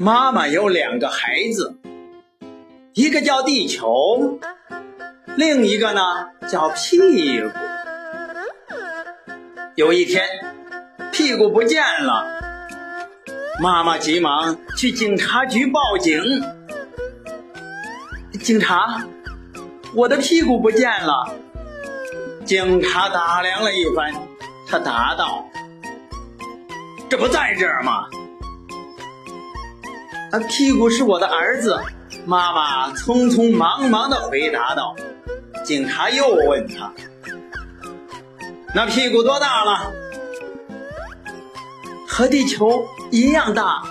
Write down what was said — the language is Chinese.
妈妈有两个孩子，一个叫地球，另一个呢叫屁股。有一天，屁股不见了，妈妈急忙去警察局报警。警察，我的屁股不见了。警察打量了一番，他答道：“这不在这儿吗？”啊，屁股是我的儿子。妈妈匆匆忙忙的回答道。警察又问他：“那屁股多大了？”和地球一样大。